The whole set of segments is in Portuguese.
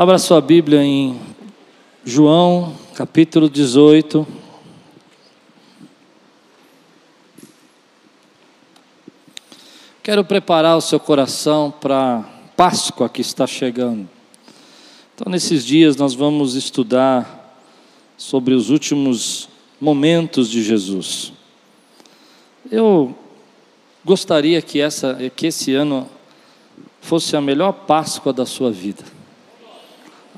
Abra sua Bíblia em João, capítulo 18. Quero preparar o seu coração para Páscoa que está chegando. Então, nesses dias, nós vamos estudar sobre os últimos momentos de Jesus. Eu gostaria que, essa, que esse ano fosse a melhor Páscoa da sua vida.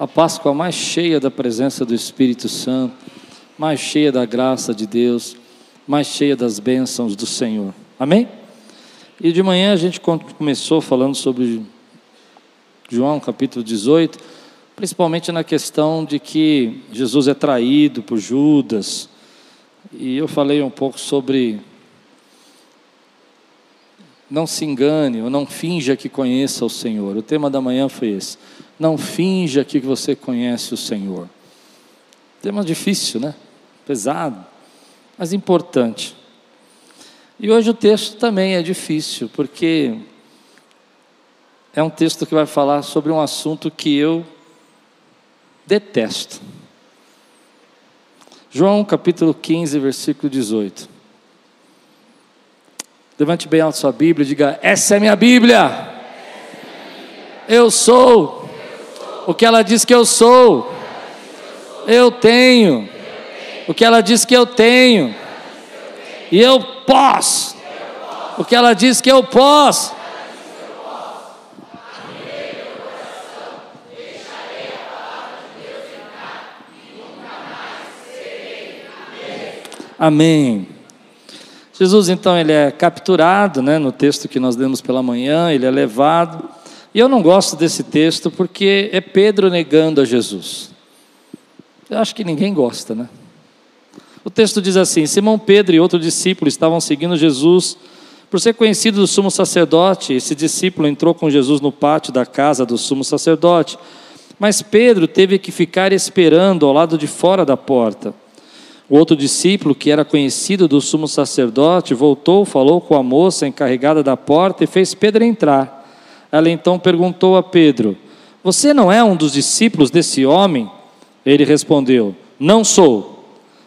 A Páscoa mais cheia da presença do Espírito Santo, mais cheia da graça de Deus, mais cheia das bênçãos do Senhor. Amém? E de manhã a gente começou falando sobre João capítulo 18, principalmente na questão de que Jesus é traído por Judas. E eu falei um pouco sobre não se engane ou não finja que conheça o Senhor. O tema da manhã foi esse. Não finja que você conhece o Senhor. Tema difícil, né? Pesado, mas importante. E hoje o texto também é difícil, porque é um texto que vai falar sobre um assunto que eu detesto. João capítulo 15, versículo 18. Levante bem alto sua Bíblia e diga: Essa é minha Bíblia. Eu sou o que ela diz que eu sou. Eu tenho o que ela diz que eu tenho. E eu posso. O que ela diz que eu posso. Amém. Jesus então ele é capturado, né, no texto que nós lemos pela manhã, ele é levado. E eu não gosto desse texto porque é Pedro negando a Jesus. Eu acho que ninguém gosta, né? O texto diz assim: Simão Pedro e outro discípulo estavam seguindo Jesus. Por ser conhecido do sumo sacerdote, esse discípulo entrou com Jesus no pátio da casa do sumo sacerdote. Mas Pedro teve que ficar esperando ao lado de fora da porta. O outro discípulo, que era conhecido do sumo sacerdote, voltou, falou com a moça encarregada da porta e fez Pedro entrar. Ela então perguntou a Pedro: Você não é um dos discípulos desse homem? Ele respondeu: Não sou.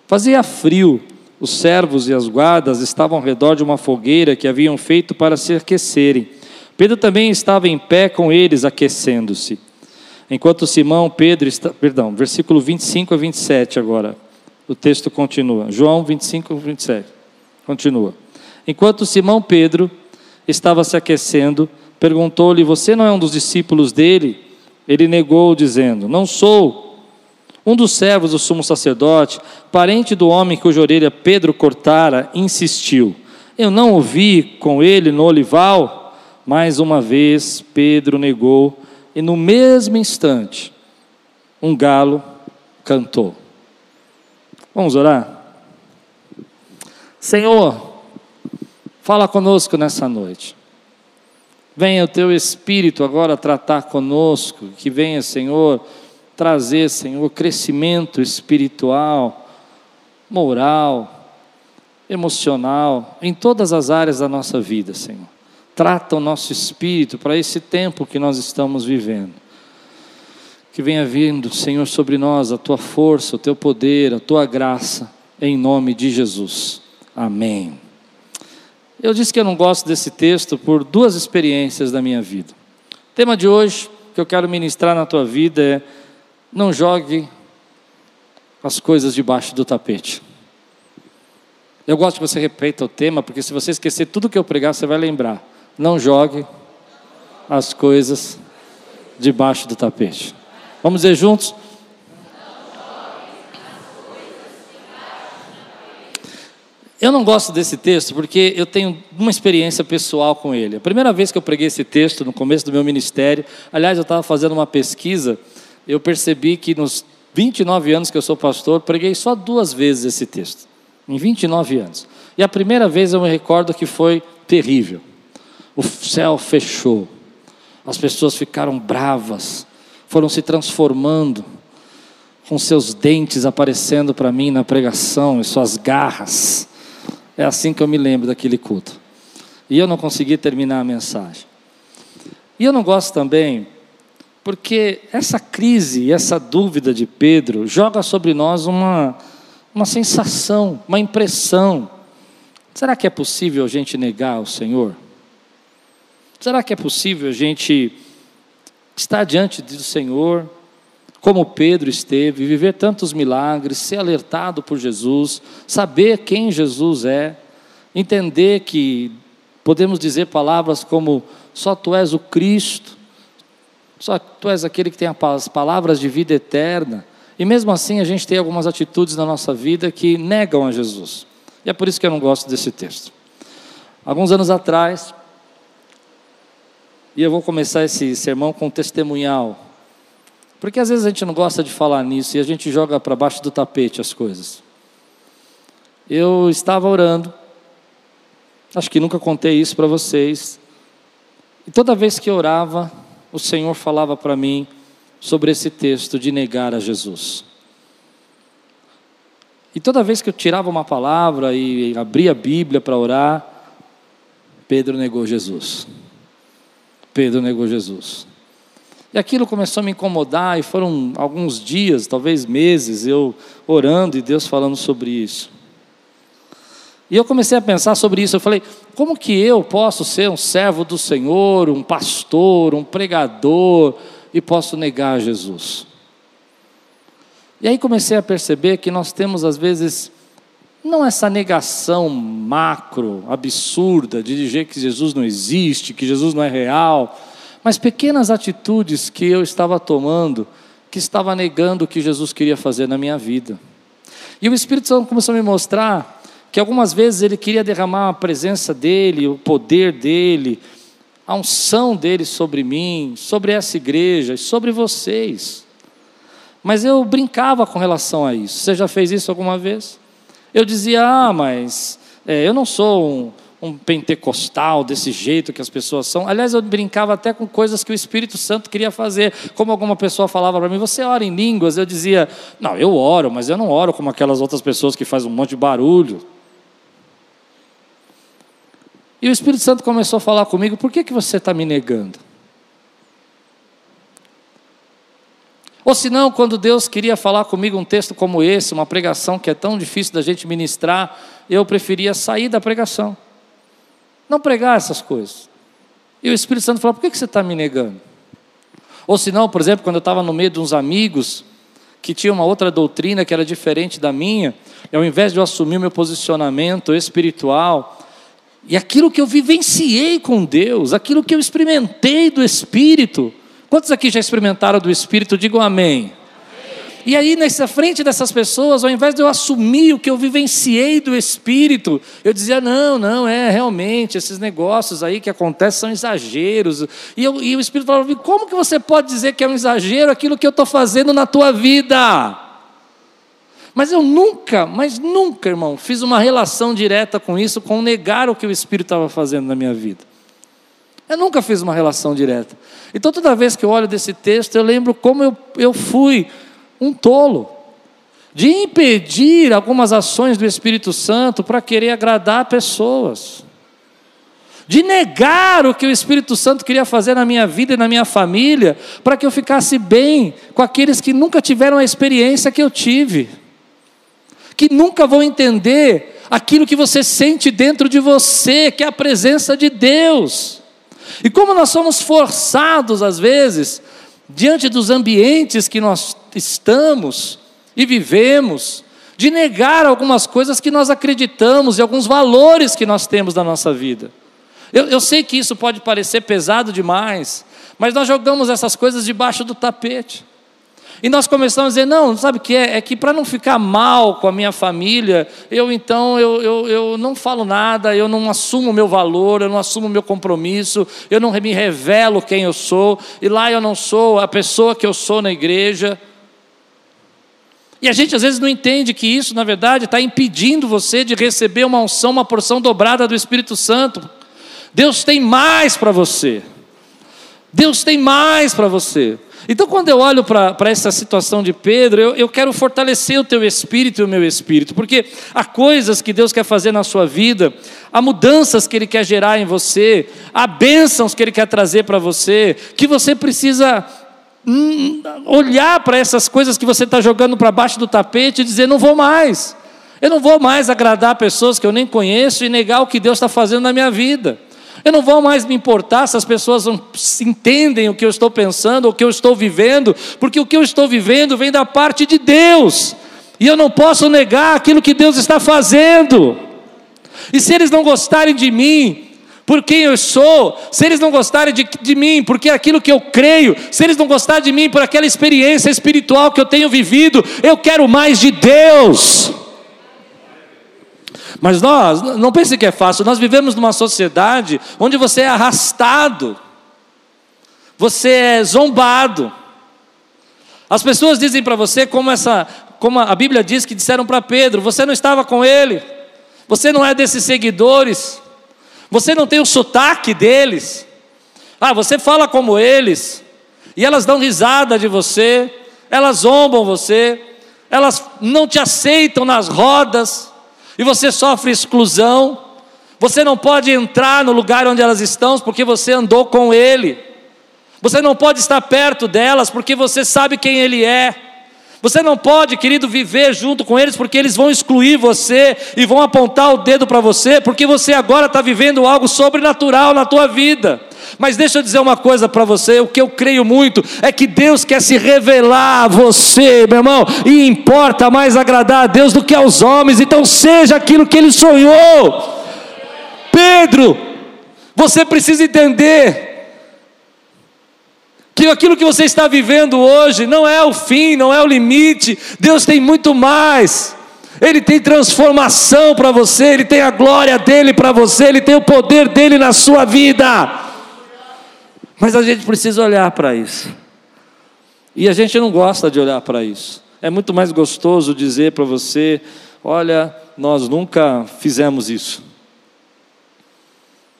Fazia frio, os servos e as guardas estavam ao redor de uma fogueira que haviam feito para se aquecerem. Pedro também estava em pé com eles, aquecendo-se. Enquanto Simão, Pedro, está, perdão, versículo 25 a 27 agora. O texto continua. João 25 27. Continua. Enquanto Simão Pedro estava se aquecendo, perguntou-lhe: Você não é um dos discípulos dele? Ele negou, dizendo: Não sou. Um dos servos do sumo sacerdote, parente do homem cuja orelha Pedro cortara, insistiu: Eu não ouvi com ele no olival? Mais uma vez Pedro negou, e no mesmo instante, um galo cantou. Vamos orar? Senhor, fala conosco nessa noite. Venha o teu Espírito agora tratar conosco, que venha, Senhor trazer, Senhor, crescimento espiritual, moral, emocional, em todas as áreas da nossa vida, Senhor. Trata o nosso espírito para esse tempo que nós estamos vivendo. Que venha vindo, Senhor, sobre nós a tua força, o teu poder, a tua graça, em nome de Jesus. Amém. Eu disse que eu não gosto desse texto por duas experiências da minha vida. O tema de hoje que eu quero ministrar na tua vida é não jogue as coisas debaixo do tapete. Eu gosto que você repita o tema, porque se você esquecer tudo que eu pregar, você vai lembrar. Não jogue as coisas debaixo do tapete. Vamos dizer juntos? Eu não gosto desse texto porque eu tenho uma experiência pessoal com ele. A primeira vez que eu preguei esse texto, no começo do meu ministério, aliás, eu estava fazendo uma pesquisa eu percebi que nos 29 anos que eu sou pastor, preguei só duas vezes esse texto. Em 29 anos. E a primeira vez eu me recordo que foi terrível. O céu fechou. As pessoas ficaram bravas, foram se transformando, com seus dentes aparecendo para mim na pregação e suas garras. É assim que eu me lembro daquele culto. E eu não consegui terminar a mensagem. E eu não gosto também Porque essa crise essa dúvida de Pedro joga sobre nós uma, uma sensação, uma impressão. Será que é possível a gente negar o Senhor? Será que é possível a gente estar diante do Senhor, como Pedro esteve, viver tantos milagres, ser alertado por Jesus, saber quem Jesus é, entender que podemos dizer palavras como: só tu és o Cristo, só tu és aquele que tem as palavras de vida eterna. E mesmo assim a gente tem algumas atitudes na nossa vida que negam a Jesus. E é por isso que eu não gosto desse texto. Alguns anos atrás, e eu vou começar esse sermão com um testemunhal. Porque às vezes a gente não gosta de falar nisso e a gente joga para baixo do tapete as coisas. Eu estava orando, acho que nunca contei isso para vocês, e toda vez que eu orava, o Senhor falava para mim sobre esse texto de negar a Jesus. E toda vez que eu tirava uma palavra e abria a Bíblia para orar, Pedro negou Jesus. Pedro negou Jesus. E aquilo começou a me incomodar, e foram alguns dias, talvez meses, eu orando e Deus falando sobre isso. E eu comecei a pensar sobre isso. Eu falei: como que eu posso ser um servo do Senhor, um pastor, um pregador, e posso negar Jesus? E aí comecei a perceber que nós temos, às vezes, não essa negação macro, absurda, de dizer que Jesus não existe, que Jesus não é real, mas pequenas atitudes que eu estava tomando, que estava negando o que Jesus queria fazer na minha vida. E o Espírito Santo começou a me mostrar que algumas vezes ele queria derramar a presença dele, o poder dele, a unção dele sobre mim, sobre essa igreja, sobre vocês. Mas eu brincava com relação a isso. Você já fez isso alguma vez? Eu dizia, ah, mas é, eu não sou um, um pentecostal desse jeito que as pessoas são. Aliás, eu brincava até com coisas que o Espírito Santo queria fazer. Como alguma pessoa falava para mim, você ora em línguas? Eu dizia, não, eu oro, mas eu não oro como aquelas outras pessoas que fazem um monte de barulho. E o Espírito Santo começou a falar comigo: por que, que você está me negando? Ou se não, quando Deus queria falar comigo um texto como esse, uma pregação que é tão difícil da gente ministrar, eu preferia sair da pregação. Não pregar essas coisas. E o Espírito Santo falou: por que, você está me negando? Ou se não, por exemplo, quando eu estava no meio de uns amigos que tinham uma outra doutrina que era diferente da minha, e ao invés de eu assumir o meu posicionamento espiritual, e aquilo que eu vivenciei com Deus, aquilo que eu experimentei do Espírito, quantos aqui já experimentaram do Espírito? Digam amém. E aí, nessa frente dessas pessoas, ao invés de eu assumir o que eu vivenciei do Espírito, eu dizia: não, não, é realmente, esses negócios aí que acontecem são exageros. E, eu, e o Espírito falava: como que você pode dizer que é um exagero aquilo que eu estou fazendo na tua vida? Mas eu nunca, mas nunca, irmão, fiz uma relação direta com isso, com negar o que o Espírito estava fazendo na minha vida. Eu nunca fiz uma relação direta. Então, toda vez que eu olho desse texto, eu lembro como eu, eu fui um tolo, de impedir algumas ações do Espírito Santo para querer agradar pessoas, de negar o que o Espírito Santo queria fazer na minha vida e na minha família, para que eu ficasse bem com aqueles que nunca tiveram a experiência que eu tive, que nunca vão entender aquilo que você sente dentro de você, que é a presença de Deus. E como nós somos forçados, às vezes, diante dos ambientes que nós estamos e vivemos, de negar algumas coisas que nós acreditamos e alguns valores que nós temos na nossa vida. Eu, eu sei que isso pode parecer pesado demais, mas nós jogamos essas coisas debaixo do tapete. E nós começamos a dizer, não, sabe o que é? É que para não ficar mal com a minha família, eu então eu, eu, eu não falo nada, eu não assumo o meu valor, eu não assumo o meu compromisso, eu não me revelo quem eu sou, e lá eu não sou a pessoa que eu sou na igreja. E a gente às vezes não entende que isso, na verdade, está impedindo você de receber uma unção, uma porção dobrada do Espírito Santo. Deus tem mais para você. Deus tem mais para você. Então, quando eu olho para essa situação de Pedro, eu, eu quero fortalecer o teu espírito e o meu espírito, porque há coisas que Deus quer fazer na sua vida, há mudanças que Ele quer gerar em você, há bênçãos que Ele quer trazer para você, que você precisa hum, olhar para essas coisas que você está jogando para baixo do tapete e dizer: não vou mais. Eu não vou mais agradar pessoas que eu nem conheço e negar o que Deus está fazendo na minha vida. Eu não vou mais me importar se as pessoas não entendem o que eu estou pensando, o que eu estou vivendo, porque o que eu estou vivendo vem da parte de Deus. E eu não posso negar aquilo que Deus está fazendo. E se eles não gostarem de mim, por quem eu sou, se eles não gostarem de, de mim, porque é aquilo que eu creio, se eles não gostarem de mim por aquela experiência espiritual que eu tenho vivido, eu quero mais de Deus. Mas nós, não pense que é fácil, nós vivemos numa sociedade onde você é arrastado, você é zombado. As pessoas dizem para você, como, essa, como a Bíblia diz que disseram para Pedro: você não estava com ele, você não é desses seguidores, você não tem o sotaque deles, ah, você fala como eles, e elas dão risada de você, elas zombam você, elas não te aceitam nas rodas e você sofre exclusão, você não pode entrar no lugar onde elas estão porque você andou com ele, você não pode estar perto delas porque você sabe quem ele é. Você não pode, querido, viver junto com eles, porque eles vão excluir você e vão apontar o dedo para você, porque você agora está vivendo algo sobrenatural na tua vida. Mas deixa eu dizer uma coisa para você: o que eu creio muito é que Deus quer se revelar a você, meu irmão, e importa mais agradar a Deus do que aos homens, então seja aquilo que Ele sonhou. Pedro, você precisa entender que aquilo que você está vivendo hoje não é o fim, não é o limite, Deus tem muito mais. Ele tem transformação para você, Ele tem a glória dele para você, Ele tem o poder dele na sua vida. Mas a gente precisa olhar para isso. E a gente não gosta de olhar para isso. É muito mais gostoso dizer para você: olha, nós nunca fizemos isso.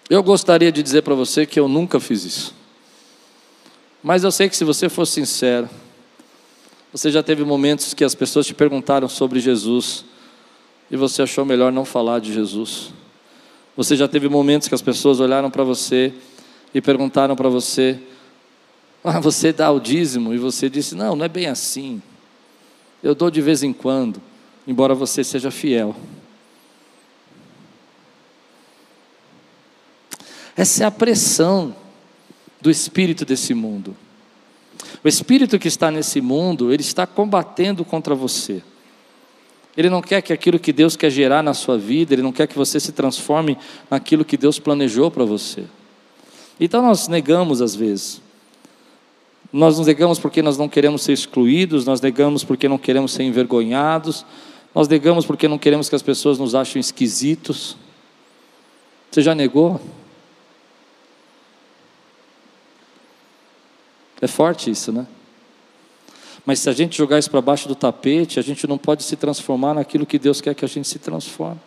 Eu gostaria de dizer para você que eu nunca fiz isso. Mas eu sei que se você for sincero, você já teve momentos que as pessoas te perguntaram sobre Jesus e você achou melhor não falar de Jesus. Você já teve momentos que as pessoas olharam para você e perguntaram para você: Ah, você dá o dízimo? E você disse: Não, não é bem assim. Eu dou de vez em quando, embora você seja fiel. Essa é a pressão do espírito desse mundo. O espírito que está nesse mundo, ele está combatendo contra você. Ele não quer que aquilo que Deus quer gerar na sua vida, ele não quer que você se transforme naquilo que Deus planejou para você. Então nós negamos às vezes. Nós nos negamos porque nós não queremos ser excluídos, nós negamos porque não queremos ser envergonhados, nós negamos porque não queremos que as pessoas nos achem esquisitos. Você já negou? É forte isso, né? Mas se a gente jogar isso para baixo do tapete, a gente não pode se transformar naquilo que Deus quer que a gente se transforme.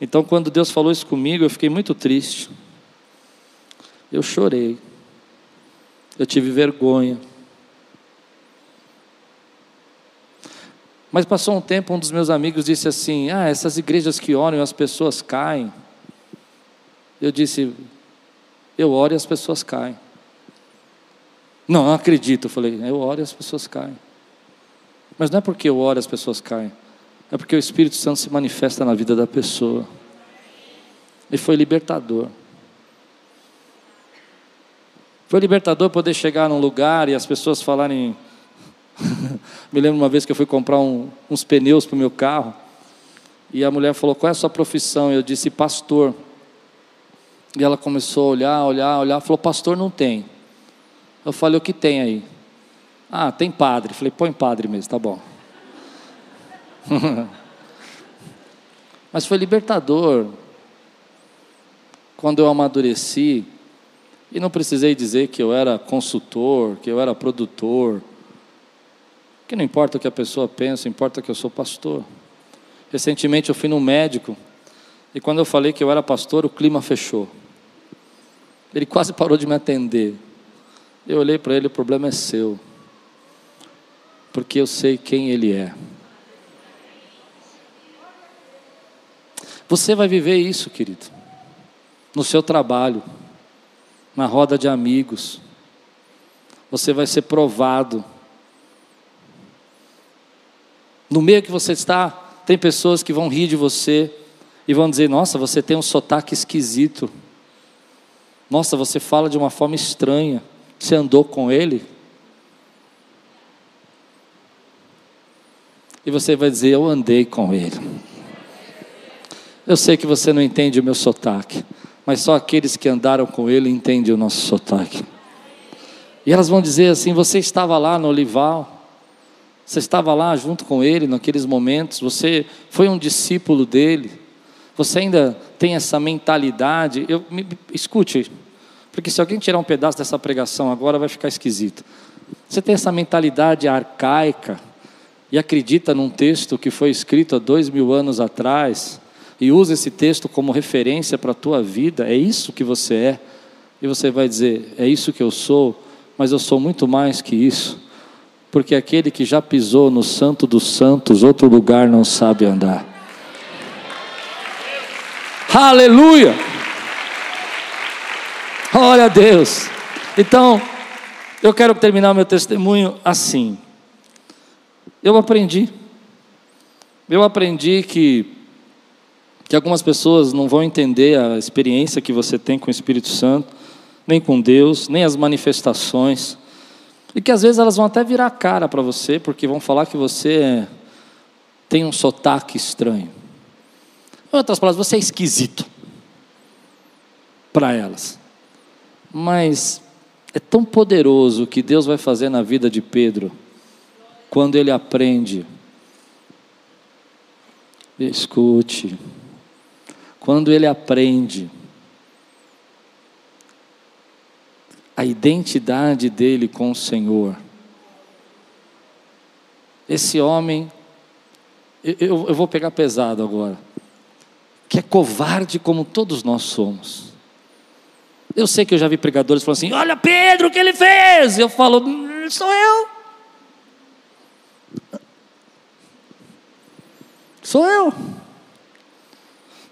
Então, quando Deus falou isso comigo, eu fiquei muito triste. Eu chorei. Eu tive vergonha. Mas passou um tempo, um dos meus amigos disse assim: Ah, essas igrejas que oram e as pessoas caem. Eu disse: Eu oro e as pessoas caem. Não, não acredito. Eu falei, eu oro e as pessoas caem. Mas não é porque eu oro e as pessoas caem. É porque o Espírito Santo se manifesta na vida da pessoa. E foi libertador. Foi libertador poder chegar num lugar e as pessoas falarem. Me lembro uma vez que eu fui comprar um, uns pneus para o meu carro. E a mulher falou: Qual é a sua profissão? Eu disse: Pastor. E ela começou a olhar, olhar, olhar. Falou: Pastor não tem. Eu falei, o que tem aí? Ah, tem padre. Falei, põe padre mesmo, tá bom. Mas foi libertador. Quando eu amadureci, e não precisei dizer que eu era consultor, que eu era produtor, que não importa o que a pessoa pensa, importa que eu sou pastor. Recentemente eu fui num médico, e quando eu falei que eu era pastor, o clima fechou. Ele quase parou de me atender. Eu olhei para ele, o problema é seu. Porque eu sei quem ele é. Você vai viver isso, querido. No seu trabalho, na roda de amigos. você vai ser provado. No meio que você está, tem pessoas que vão rir de você e vão dizer: Nossa, você tem um sotaque esquisito. Nossa, você fala de uma forma estranha. Você andou com ele? E você vai dizer: Eu andei com ele. Eu sei que você não entende o meu sotaque, mas só aqueles que andaram com ele entendem o nosso sotaque. E elas vão dizer assim: Você estava lá no Olival, você estava lá junto com ele naqueles momentos, você foi um discípulo dele, você ainda tem essa mentalidade. Eu, me, escute, porque se alguém tirar um pedaço dessa pregação agora vai ficar esquisito. Você tem essa mentalidade arcaica e acredita num texto que foi escrito há dois mil anos atrás e usa esse texto como referência para a tua vida, é isso que você é. E você vai dizer: é isso que eu sou, mas eu sou muito mais que isso. Porque aquele que já pisou no Santo dos Santos, outro lugar não sabe andar. Aleluia! Glória a Deus. Então, eu quero terminar meu testemunho assim. Eu aprendi. Eu aprendi que que algumas pessoas não vão entender a experiência que você tem com o Espírito Santo, nem com Deus, nem as manifestações. E que às vezes elas vão até virar cara para você, porque vão falar que você tem um sotaque estranho. Em outras palavras, você é esquisito para elas. Mas é tão poderoso o que Deus vai fazer na vida de Pedro quando ele aprende. Escute. Quando ele aprende a identidade dele com o Senhor. Esse homem, eu, eu, vou pegar pesado agora, que é covarde como todos nós somos. Eu sei que eu já vi pregadores falando assim: Olha Pedro, o que ele fez? Eu falo: hum, Sou eu. Sou eu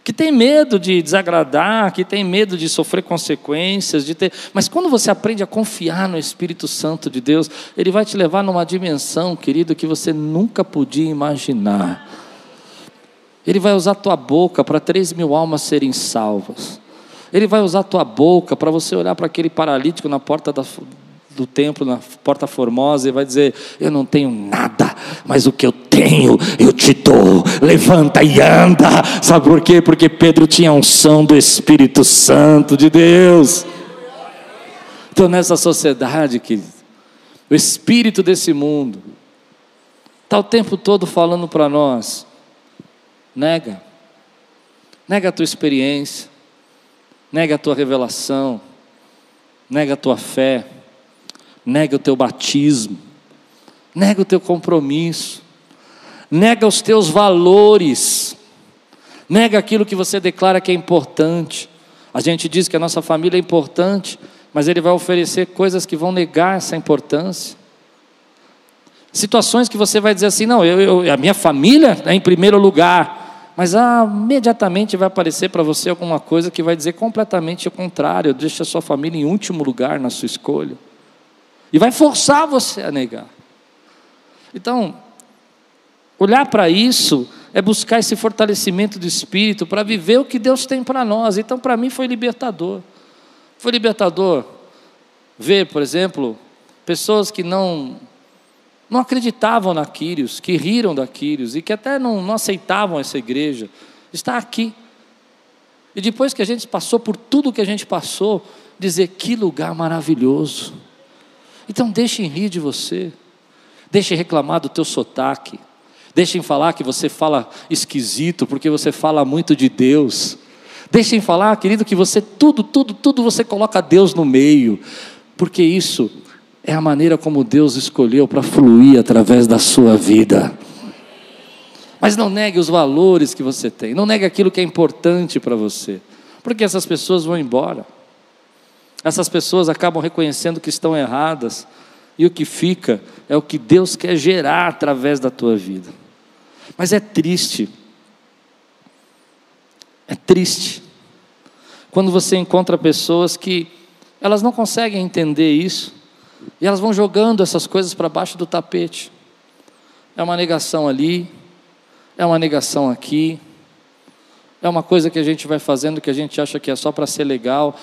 que tem medo de desagradar, que tem medo de sofrer consequências, de ter. Mas quando você aprende a confiar no Espírito Santo de Deus, ele vai te levar numa dimensão, querido, que você nunca podia imaginar. Ele vai usar a tua boca para três mil almas serem salvas. Ele vai usar a tua boca para você olhar para aquele paralítico na porta da, do templo, na porta formosa, e vai dizer: Eu não tenho nada, mas o que eu tenho, eu te dou. Levanta e anda. Sabe por quê? Porque Pedro tinha unção do Espírito Santo de Deus. Então, nessa sociedade, que o espírito desse mundo está o tempo todo falando para nós: nega, nega a tua experiência, nega a tua revelação, nega a tua fé nega o teu batismo, nega o teu compromisso, nega os teus valores, nega aquilo que você declara que é importante. A gente diz que a nossa família é importante, mas ele vai oferecer coisas que vão negar essa importância. Situações que você vai dizer assim: não, eu, eu a minha família é em primeiro lugar, mas ah, imediatamente vai aparecer para você alguma coisa que vai dizer completamente o contrário, deixa a sua família em último lugar na sua escolha. E vai forçar você a negar. Então, olhar para isso é buscar esse fortalecimento do espírito para viver o que Deus tem para nós. Então, para mim, foi libertador. Foi libertador ver, por exemplo, pessoas que não não acreditavam na Quírios, que riram da Quírios e que até não, não aceitavam essa igreja, está aqui. E depois que a gente passou por tudo que a gente passou, dizer que lugar maravilhoso. Então deixem rir de você, deixem reclamar do teu sotaque, deixem falar que você fala esquisito porque você fala muito de Deus. Deixem falar, querido, que você tudo, tudo, tudo você coloca Deus no meio, porque isso é a maneira como Deus escolheu para fluir através da sua vida. Mas não negue os valores que você tem, não negue aquilo que é importante para você, porque essas pessoas vão embora. Essas pessoas acabam reconhecendo que estão erradas, e o que fica é o que Deus quer gerar através da tua vida. Mas é triste, é triste, quando você encontra pessoas que elas não conseguem entender isso, E elas vão jogando essas coisas para baixo do tapete. É uma negação ali, é uma negação aqui, é uma coisa que a gente vai fazendo que a gente acha que é só para ser legal.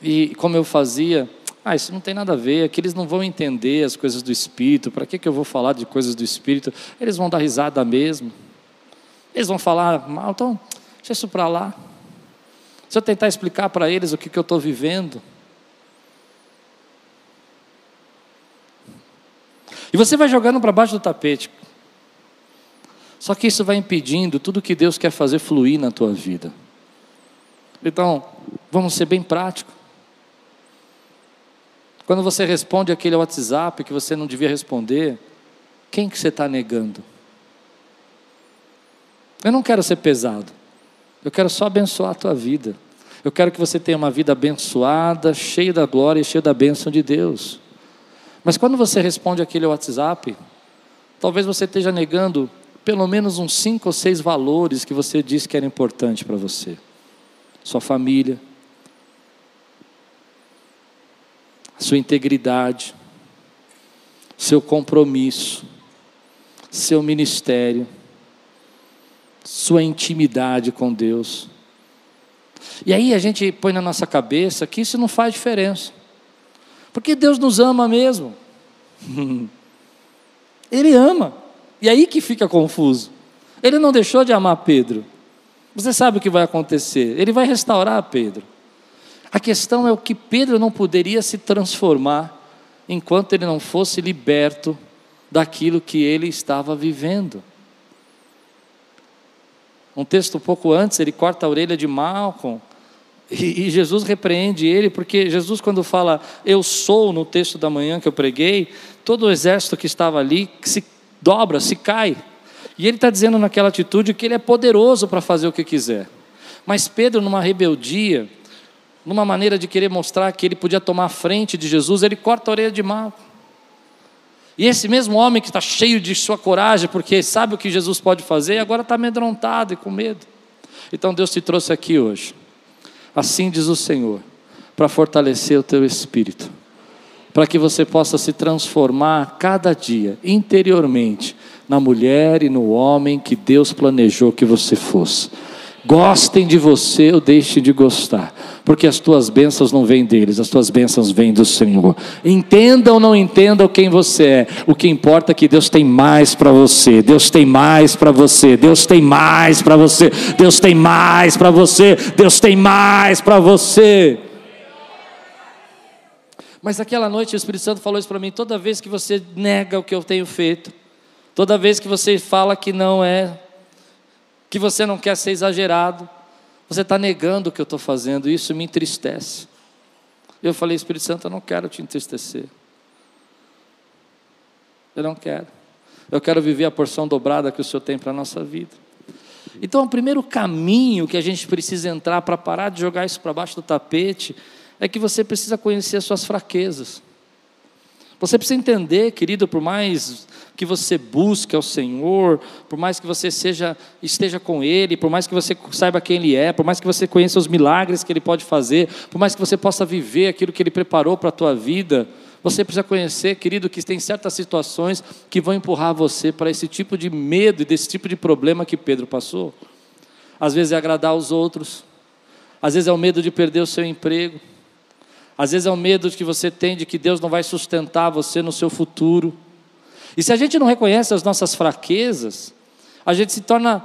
E como eu fazia, ah, isso não tem nada a ver, é que eles não vão entender as coisas do Espírito, para que, que eu vou falar de coisas do Espírito? Eles vão dar risada mesmo. Eles vão falar mal, então, deixa isso para lá. Se eu tentar explicar para eles o que, que eu estou vivendo. E você vai jogando para baixo do tapete. Só que isso vai impedindo tudo que Deus quer fazer fluir na tua vida. Então, vamos ser bem práticos. Quando você responde aquele WhatsApp que você não devia responder, quem que você está negando? Eu não quero ser pesado. Eu quero só abençoar a tua vida. Eu quero que você tenha uma vida abençoada, cheia da glória e cheia da bênção de Deus. Mas quando você responde aquele WhatsApp, talvez você esteja negando pelo menos uns cinco ou seis valores que você disse que era importante para você. Sua família, sua integridade, seu compromisso, seu ministério, sua intimidade com Deus. E aí a gente põe na nossa cabeça que isso não faz diferença. Porque Deus nos ama mesmo. Ele ama. E aí que fica confuso. Ele não deixou de amar Pedro. Você sabe o que vai acontecer? Ele vai restaurar Pedro. A questão é o que Pedro não poderia se transformar enquanto ele não fosse liberto daquilo que ele estava vivendo. Um texto um pouco antes, ele corta a orelha de Malcolm. E, e, Jesus repreende ele, porque Jesus, quando fala eu sou, no texto da manhã que eu preguei, todo o exército que estava ali se dobra, se cai. E ele está dizendo naquela atitude que ele é poderoso para fazer o que quiser. Mas Pedro, numa rebeldia, numa maneira de querer mostrar que ele podia tomar a frente de Jesus, ele corta a orelha de Malcolm. E esse mesmo homem que está cheio de sua coragem, porque sabe o que Jesus pode fazer, agora está amedrontado e com medo. Então Deus te trouxe aqui hoje. Assim diz o Senhor, para fortalecer o teu espírito, para que você possa se transformar cada dia interiormente na mulher e no homem que Deus planejou que você fosse. Gostem de você ou deixem de gostar, porque as tuas bênçãos não vêm deles, as tuas bênçãos vêm do Senhor. Entenda ou não entendam quem você é, o que importa é que Deus tem mais para você, Deus tem mais para você, Deus tem mais para você, Deus tem mais para você, Deus tem mais para você. Mas aquela noite o Espírito Santo falou isso para mim: toda vez que você nega o que eu tenho feito, toda vez que você fala que não é que você não quer ser exagerado, você está negando o que eu estou fazendo, isso me entristece. Eu falei, Espírito Santo, eu não quero te entristecer. Eu não quero. Eu quero viver a porção dobrada que o Senhor tem para a nossa vida. Então, o primeiro caminho que a gente precisa entrar para parar de jogar isso para baixo do tapete é que você precisa conhecer as suas fraquezas. Você precisa entender, querido, por mais que você busque ao Senhor, por mais que você seja esteja com Ele, por mais que você saiba quem Ele é, por mais que você conheça os milagres que Ele pode fazer, por mais que você possa viver aquilo que Ele preparou para a tua vida, você precisa conhecer, querido, que tem certas situações que vão empurrar você para esse tipo de medo e desse tipo de problema que Pedro passou. Às vezes é agradar aos outros, às vezes é o medo de perder o seu emprego, às vezes é o medo que você tem de que Deus não vai sustentar você no seu futuro. E se a gente não reconhece as nossas fraquezas, a gente se torna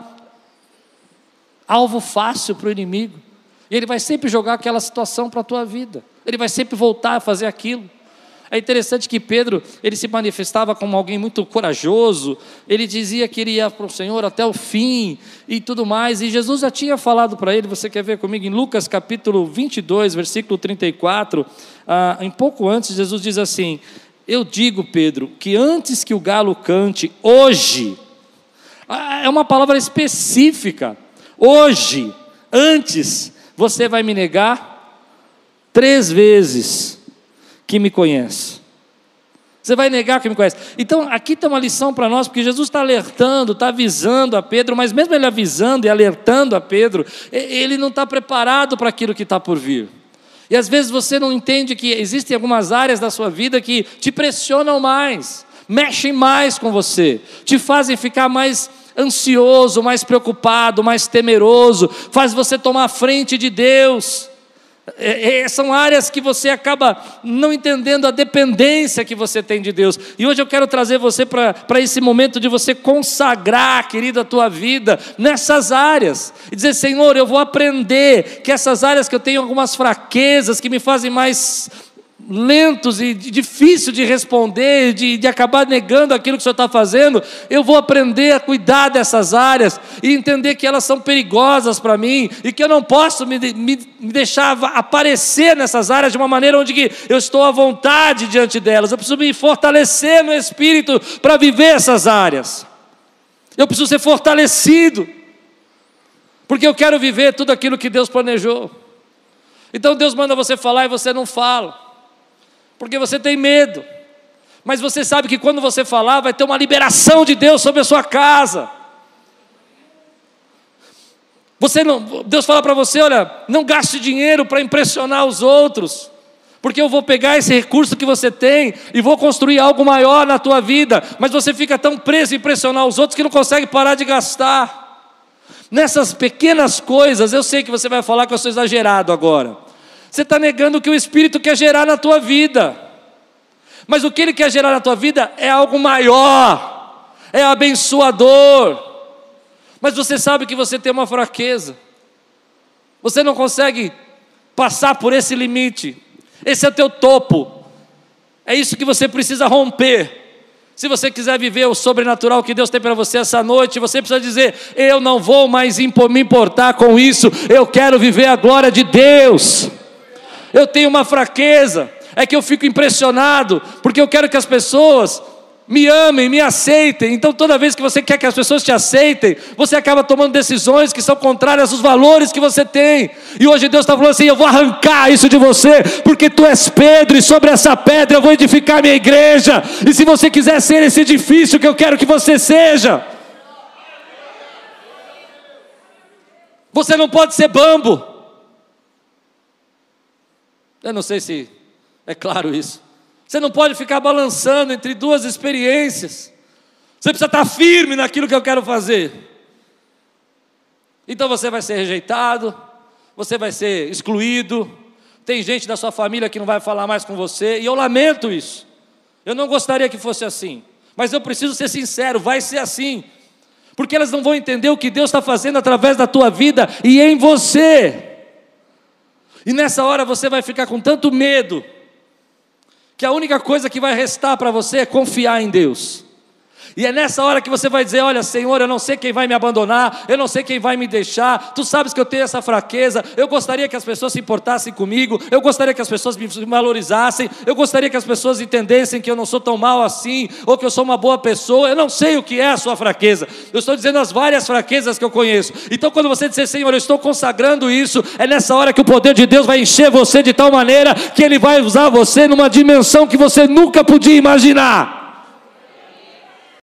alvo fácil para o inimigo. E ele vai sempre jogar aquela situação para a tua vida. Ele vai sempre voltar a fazer aquilo. É interessante que Pedro, ele se manifestava como alguém muito corajoso, ele dizia que iria para o Senhor até o fim e tudo mais, e Jesus já tinha falado para ele, você quer ver comigo, em Lucas capítulo 22, versículo 34, ah, em pouco antes, Jesus diz assim: eu digo, Pedro, que antes que o galo cante, hoje, é uma palavra específica, hoje, antes, você vai me negar três vezes que me conhece. Você vai negar que me conhece. Então, aqui tem uma lição para nós, porque Jesus está alertando, está avisando a Pedro, mas mesmo ele avisando e alertando a Pedro, ele não está preparado para aquilo que está por vir. E às vezes você não entende que existem algumas áreas da sua vida que te pressionam mais, mexem mais com você, te fazem ficar mais ansioso, mais preocupado, mais temeroso, faz você tomar frente de Deus. É, é, são áreas que você acaba não entendendo a dependência que você tem de Deus. E hoje eu quero trazer você para esse momento de você consagrar, querido, a tua vida nessas áreas. E dizer, Senhor, eu vou aprender que essas áreas que eu tenho algumas fraquezas, que me fazem mais lentos e difícil de responder, de, de acabar negando aquilo que o Senhor está fazendo, eu vou aprender a cuidar dessas áreas e entender que elas são perigosas para mim e que eu não posso me, me, me, deixar aparecer nessas áreas de uma maneira onde eu estou à vontade diante delas. Eu preciso me fortalecer no Espírito para viver essas áreas. Eu preciso ser fortalecido, porque eu quero viver tudo aquilo que Deus planejou. Então Deus manda você falar e você não fala porque você tem medo. Mas você sabe que quando você falar, vai ter uma liberação de Deus sobre a sua casa. Você não, Deus fala para você, olha, não gaste dinheiro para impressionar os outros, porque eu vou pegar esse recurso que você tem e vou construir algo maior na tua vida, mas você fica tão preso em impressionar os outros que não consegue parar de gastar. Nessas pequenas coisas, eu sei que você vai falar que eu sou exagerado agora, você está negando o que o Espírito quer gerar na tua vida. Mas o que ele quer gerar na tua vida é algo maior, é abençoador. Mas você sabe que você tem uma fraqueza, você não consegue passar por esse limite, esse é o teu topo, é isso que você precisa romper. Se você quiser viver o sobrenatural que Deus tem para você essa noite, você precisa dizer: Eu não vou mais me importar com isso, eu quero viver a glória de Deus eu tenho uma fraqueza, é que eu fico impressionado, porque eu quero que as pessoas me amem, me aceitem. Então, toda vez que você quer que as pessoas te aceitem, você acaba tomando decisões que são contrárias aos valores que você tem. E hoje Deus está falando assim: eu vou arrancar isso de você, porque tu és Pedro, e sobre essa pedra eu vou edificar minha igreja. E se você quiser ser esse edifício que eu quero que você seja, você não pode ser bambo. Eu não sei se é claro isso. Você não pode ficar balançando entre duas experiências. Você precisa estar firme naquilo que eu quero fazer. Então você vai ser rejeitado, você vai ser excluído. Tem gente da sua família que não vai falar mais com você, e eu lamento isso. Eu não gostaria que fosse assim, mas eu preciso ser sincero: vai ser assim, porque elas não vão entender o que Deus está fazendo através da tua vida e em você. E nessa hora você vai ficar com tanto medo, que a única coisa que vai restar para você é confiar em Deus. E é nessa hora que você vai dizer: Olha, Senhor, eu não sei quem vai me abandonar, eu não sei quem vai me deixar, tu sabes que eu tenho essa fraqueza. Eu gostaria que as pessoas se importassem comigo, eu gostaria que as pessoas me valorizassem, eu gostaria que as pessoas entendessem que eu não sou tão mal assim, ou que eu sou uma boa pessoa. Eu não sei o que é a sua fraqueza, eu estou dizendo as várias fraquezas que eu conheço. Então, quando você disser, Senhor, eu estou consagrando isso, é nessa hora que o poder de Deus vai encher você de tal maneira que Ele vai usar você numa dimensão que você nunca podia imaginar.